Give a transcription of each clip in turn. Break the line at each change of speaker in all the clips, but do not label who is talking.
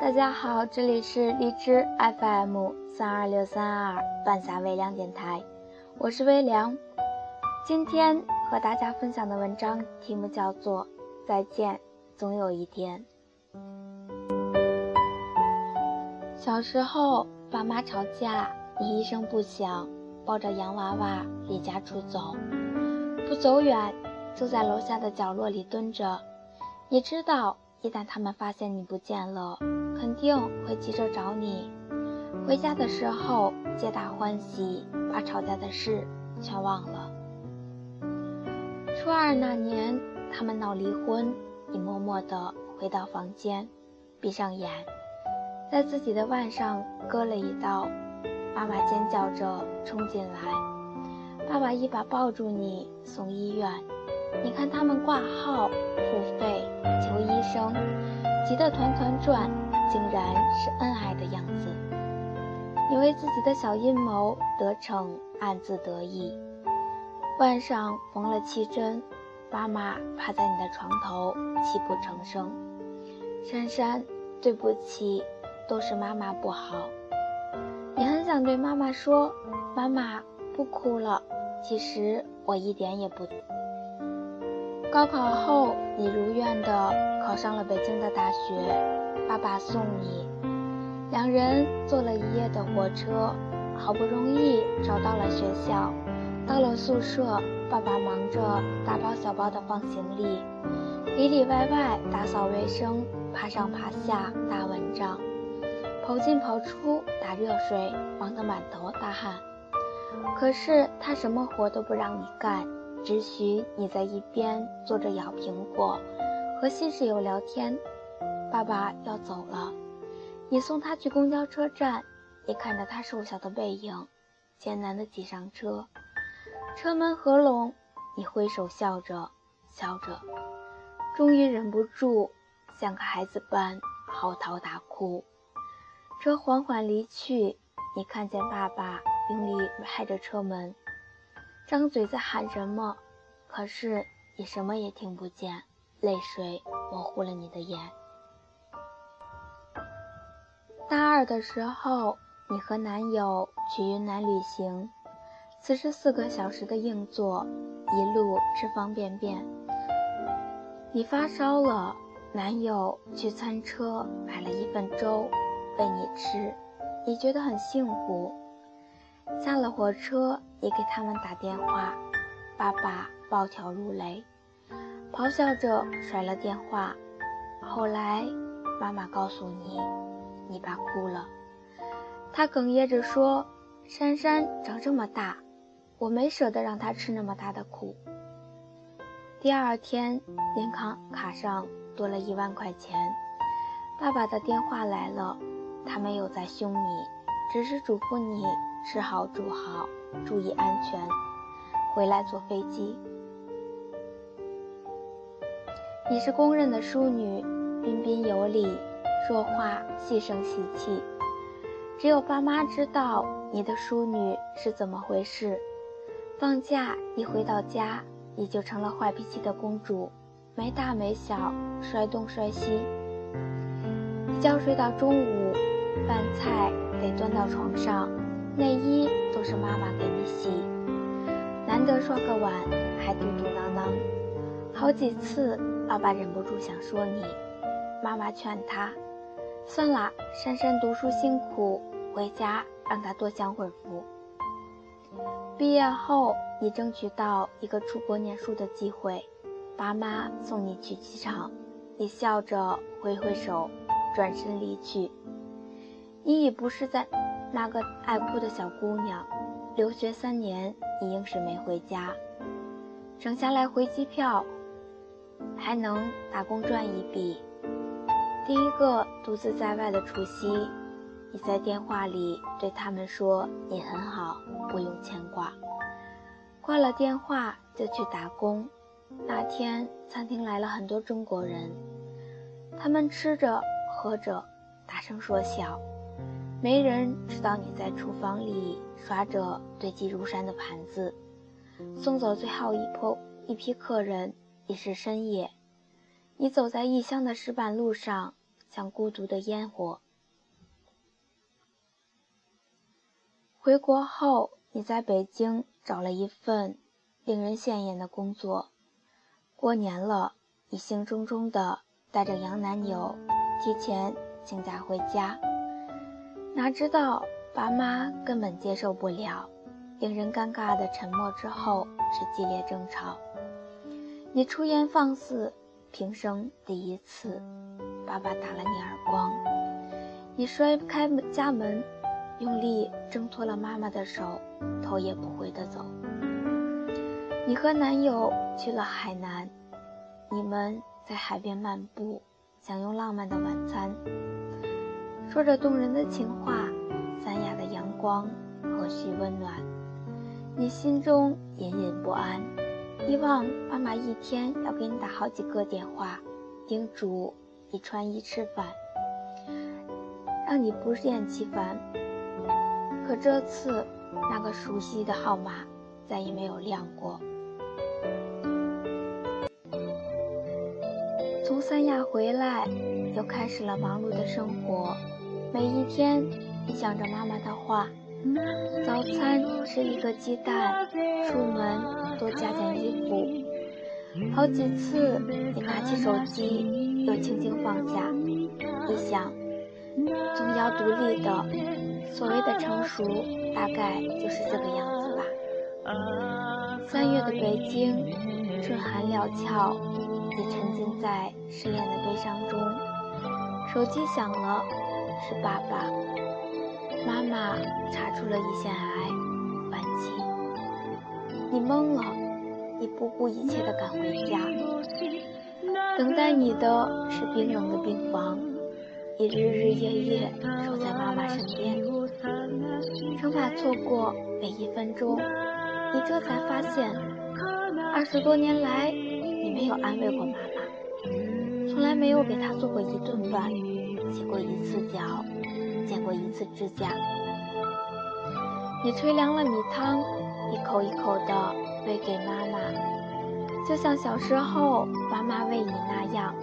大家好，这里是荔枝 FM 三二六三二半夏微凉电台，我是微凉。今天和大家分享的文章题目叫做《再见，总有一天》。小时候，爸妈吵架，你一声不响，抱着洋娃娃离家出走，不走远，就在楼下的角落里蹲着。你知道，一旦他们发现你不见了，肯定会急着找你。回家的时候，皆大欢喜，把吵架的事全忘了。初二那年，他们闹离婚，你默默地回到房间，闭上眼，在自己的腕上割了一刀。妈妈尖叫着冲进来，爸爸一把抱住你，送医院。你看他们挂号、付费、求医生，急得团团转，竟然是恩爱的样子。你为自己的小阴谋得逞，暗自得意。腕上缝了七针，妈妈趴在你的床头泣不成声。珊珊，对不起，都是妈妈不好。你很想对妈妈说：“妈妈，不哭了。”其实我一点也不。高考后，你如愿的考上了北京的大学，爸爸送你，两人坐了一夜的火车，好不容易找到了学校，到了宿舍，爸爸忙着大包小包的放行李，里里外外打扫卫生，爬上爬下打蚊帐，跑进跑出打热水，忙得满头大汗，可是他什么活都不让你干。只许你在一边坐着咬苹果，和新室友聊天。爸爸要走了，你送他去公交车站，你看着他瘦小的背影，艰难地挤上车。车门合拢，你挥手笑着，笑着，终于忍不住，像个孩子般嚎啕大哭。车缓缓离去，你看见爸爸用力拍着车门。张嘴在喊什么，可是你什么也听不见，泪水模糊了你的眼。大二的时候，你和男友去云南旅行，四十四个小时的硬座，一路吃方便面。你发烧了，男友去餐车买了一份粥喂你吃，你觉得很幸福。下了火车，也给他们打电话，爸爸暴跳如雷，咆哮着甩了电话。后来，妈妈告诉你，你爸哭了，他哽咽着说：“珊珊长这么大，我没舍得让她吃那么大的苦。”第二天，银行卡上多了一万块钱，爸爸的电话来了，他没有再凶你，只是嘱咐你。吃好住好，注意安全，回来坐飞机。你是公认的淑女，彬彬有礼，说话细声细气。只有爸妈知道你的淑女是怎么回事。放假一回到家，你就成了坏脾气的公主，没大没小，摔东摔西。一觉睡到中午，饭菜得端到床上。内衣都是妈妈给你洗，难得刷个碗还嘟嘟囔囔，好几次爸爸忍不住想说你，妈妈劝他，算了，珊珊读书辛苦，回家让她多享会福。毕业后，你争取到一个出国念书的机会，爸妈送你去机场，你笑着挥挥手，转身离去，你已不是在。那个爱哭的小姑娘，留学三年，你硬是没回家，省下来回机票，还能打工赚一笔。第一个独自在外的除夕，你在电话里对他们说你很好，不用牵挂。挂了电话就去打工。那天餐厅来了很多中国人，他们吃着喝着，大声说笑。没人知道你在厨房里刷着堆积如山的盘子。送走最后一波一批客人，已是深夜。你走在异乡的石板路上，像孤独的烟火。回国后，你在北京找了一份令人羡艳的工作。过年了，你兴冲冲地带着洋男友提前请假回家，哪知道爸妈根本接受不了。令人尴尬的沉默之后是激烈争吵。你出言放肆，平生第一次，爸爸打了你耳光。你摔不开家门。用力挣脱了妈妈的手，头也不回的走。你和男友去了海南，你们在海边漫步，享用浪漫的晚餐，说着动人的情话。三亚的阳光和煦温暖，你心中隐隐不安，希望妈妈一天要给你打好几个电话，叮嘱你穿衣吃饭，让你不厌其烦。可这次，那个熟悉的号码再也没有亮过。从三亚回来，又开始了忙碌的生活。每一天，你想着妈妈的话：早餐吃一个鸡蛋，出门多加。好几次，你拿起手机，又轻轻放下。你想，总要独立的。所谓的成熟，大概就是这个样子吧。三月的北京，春寒料峭，你沉浸在失恋的悲伤中。手机响了，是爸爸。妈妈查出了胰腺癌，晚期。你懵了，你不顾一切的赶回家。等待你的是冰冷的病房，你日日夜夜守在妈妈身边。生怕错过每一分钟，你这才发现，二十多年来，你没有安慰过妈妈，从来没有给她做过一顿饭，洗过一次脚，剪过一次指甲。你吹凉了米汤，一口一口的喂给妈妈，就像小时候妈妈喂你那样。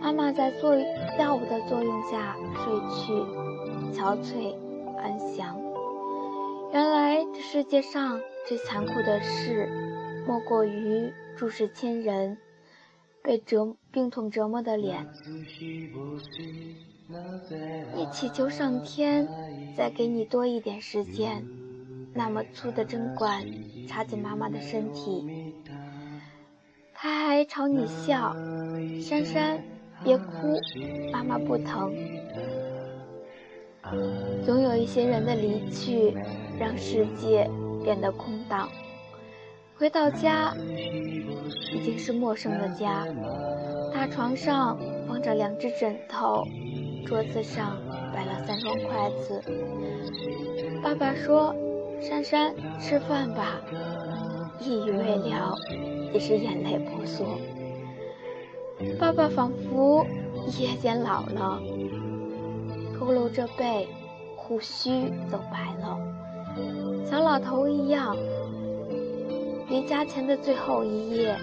妈妈在作药物的作用下睡去，憔悴。安详。原来这世界上最残酷的事，莫过于注视亲人被折病痛折磨的脸。你祈求上天再给你多一点时间，那么粗的针管插进妈妈的身体。他还朝你笑，珊珊，别哭，妈妈不疼。总有一些人的离去，让世界变得空荡。回到家，已经是陌生的家。大床上放着两只枕头，桌子上摆了三双筷子。爸爸说：“珊珊，吃饭吧。”一语未了，已是眼泪婆娑。爸爸仿佛夜间老了。佝偻着背，胡须都白了，小老头一样。离家前的最后一夜，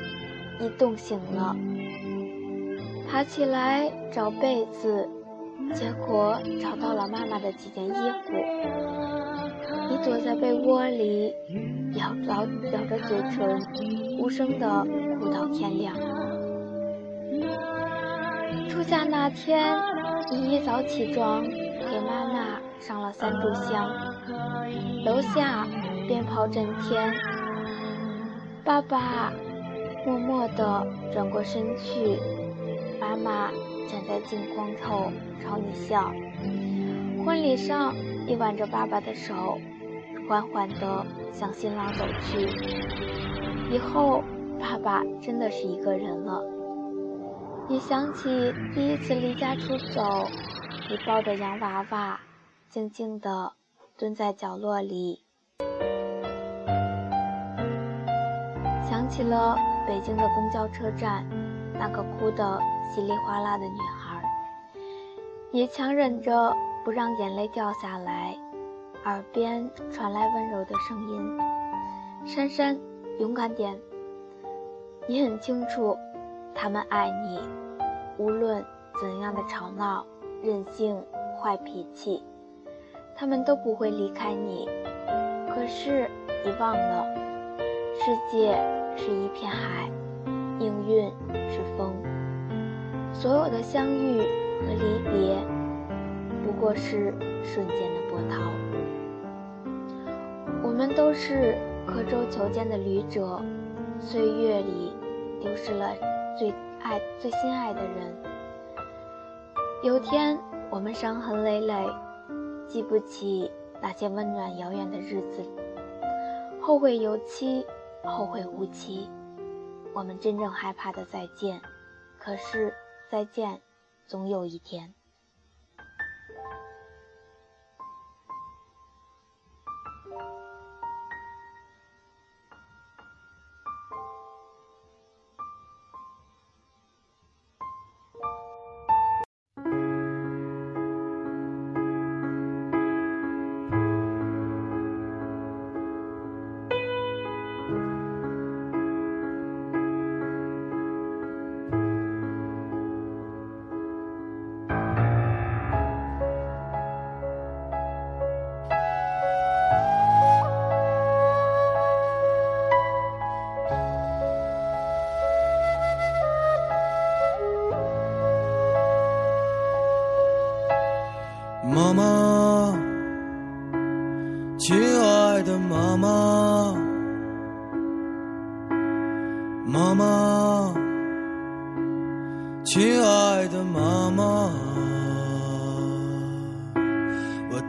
你冻醒了，爬起来找被子，结果找到了妈妈的几件衣服。你躲在被窝里，咬着咬着嘴唇，无声的哭到天亮。出嫁那天。你一早起床，给妈妈上了三炷香，楼下鞭炮震天。爸爸默默地转过身去，妈妈站在镜框后朝你笑。婚礼上，你挽着爸爸的手，缓缓地向新郎走去。以后，爸爸真的是一个人了。你想起第一次离家出走，你抱着洋娃娃，静静地蹲在角落里。想起了北京的公交车站，那个哭得稀里哗啦的女孩。你强忍着不让眼泪掉下来，耳边传来温柔的声音：“珊珊，勇敢点。”你很清楚。他们爱你，无论怎样的吵闹、任性、坏脾气，他们都不会离开你。可是，你忘了，世界是一片海，命运是风，所有的相遇和离别，不过是瞬间的波涛。我们都是刻舟求剑的旅者，岁月里丢失了最爱、最心爱的人。有天，我们伤痕累累，记不起。那些温暖遥远的日子，后会有期，后会无期。我们真正害怕的再见，可是再见，总有一天。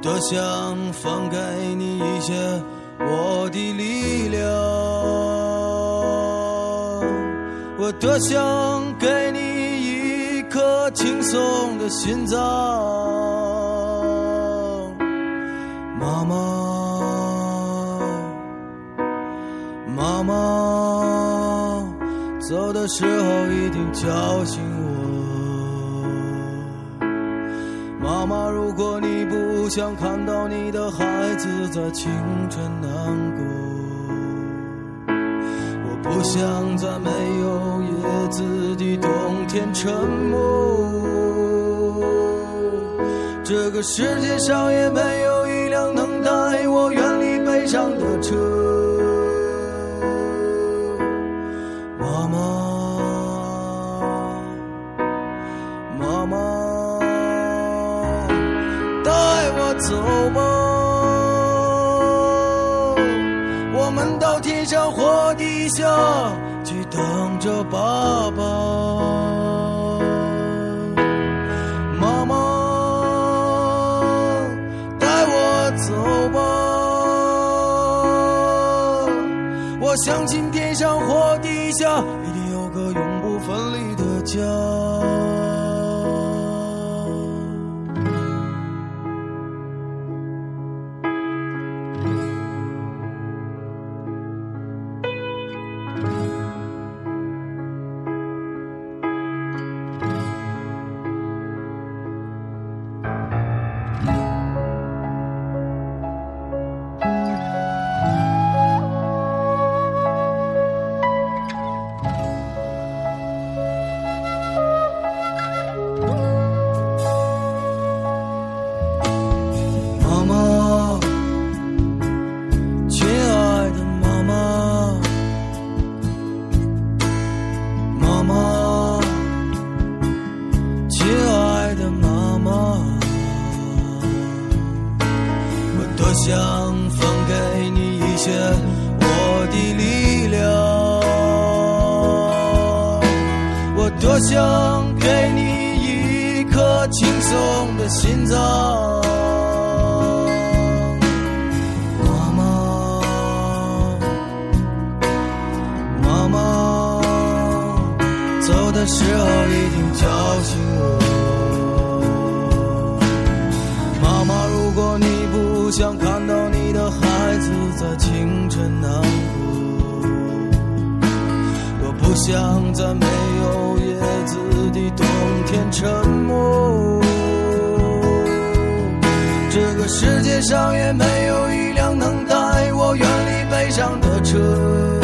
多想放给你一些我的力量，我多想给你一颗轻松的心脏。妈妈，妈妈，走的时候一定叫醒我。妈妈，如果你不想看到你的孩子在清晨难过，我不想在没有叶子的冬天沉默。这个世界上也没有一辆。能带我远离悲伤的车，走吧，我们到天上或地下去等着爸爸。妈妈，带我走吧我相信天上或地下，的时候一定叫醒我。妈妈。如果你不想看到你的孩子在清晨难过，我不想在没有叶子的冬天沉默。这个世界上也没有一辆能带我远离悲伤的车。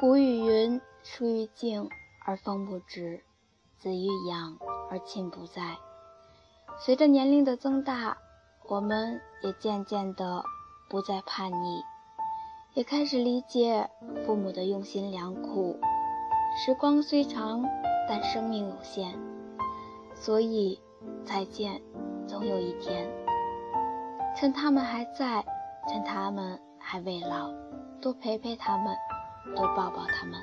古语云
树欲静而风不止，子欲养而亲不在。随着年龄的增大，我们也渐渐的不再叛逆，也开始理解父母的用心良苦。时光虽长，但生命有限，所以再见，总有一天。趁他们还在，趁他们还未老，多陪陪他们，多抱抱他们。